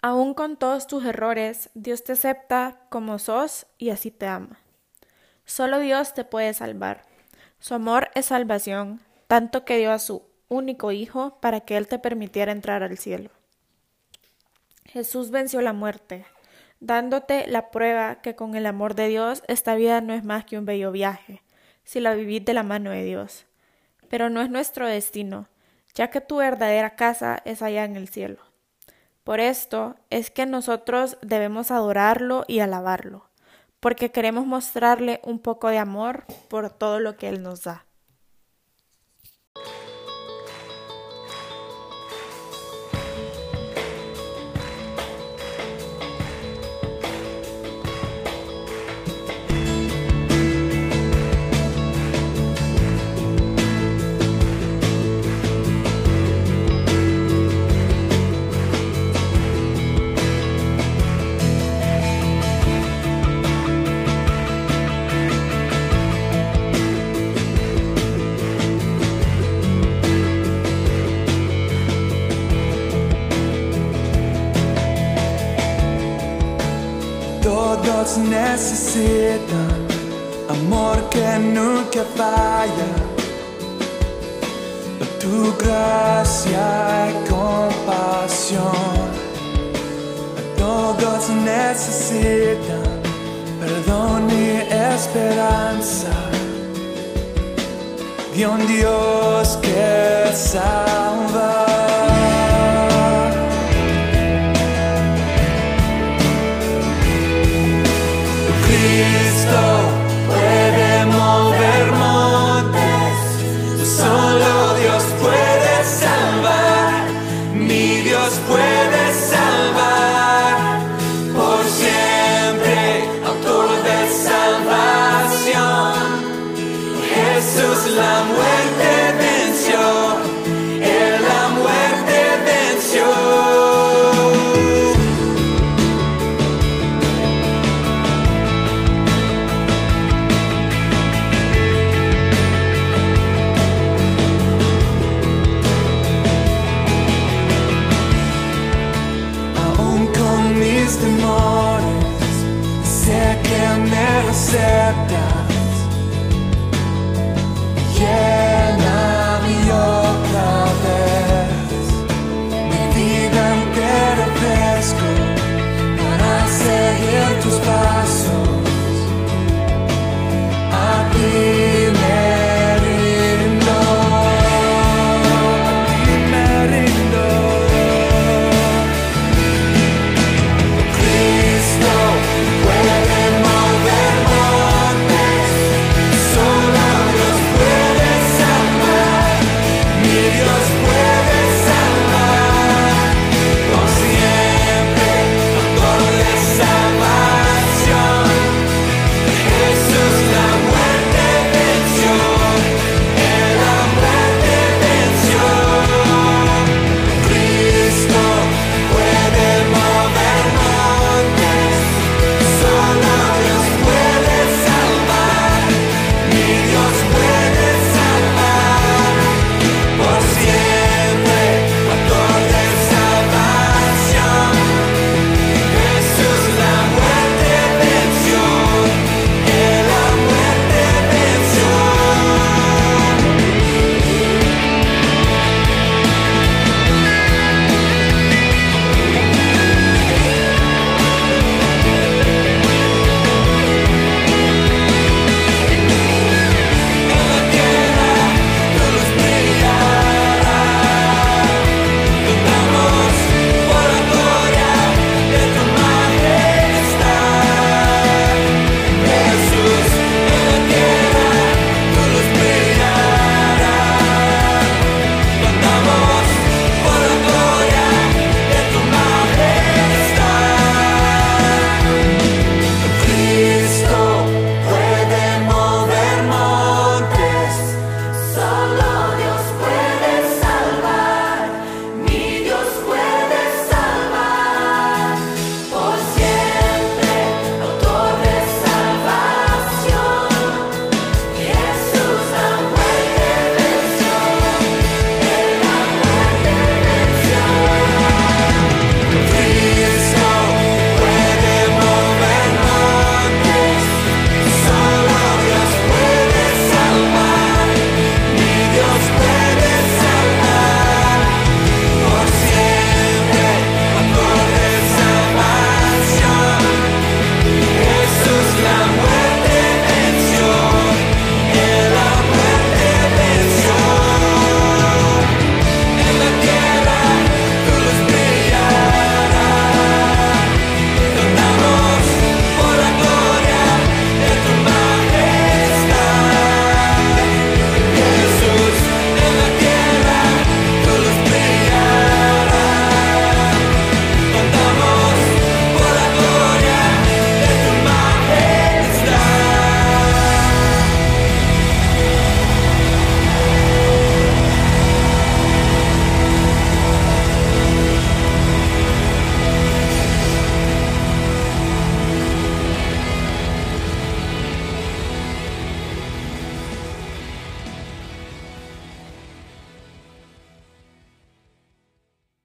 Aún con todos tus errores, Dios te acepta como sos y así te ama. Solo Dios te puede salvar. Su amor es salvación, tanto que dio a su único Hijo para que Él te permitiera entrar al cielo. Jesús venció la muerte, dándote la prueba que con el amor de Dios esta vida no es más que un bello viaje, si la vivís de la mano de Dios. Pero no es nuestro destino, ya que tu verdadera casa es allá en el cielo. Por esto es que nosotros debemos adorarlo y alabarlo, porque queremos mostrarle un poco de amor por todo lo que Él nos da. Necesitan amor que nunca falla. Tu gracia y compasión. Todos necesitan perdón y esperanza. De un Dios que salva. Jesús la muerte venció, Él la muerte venció. aún con mis temores, sé que me acepta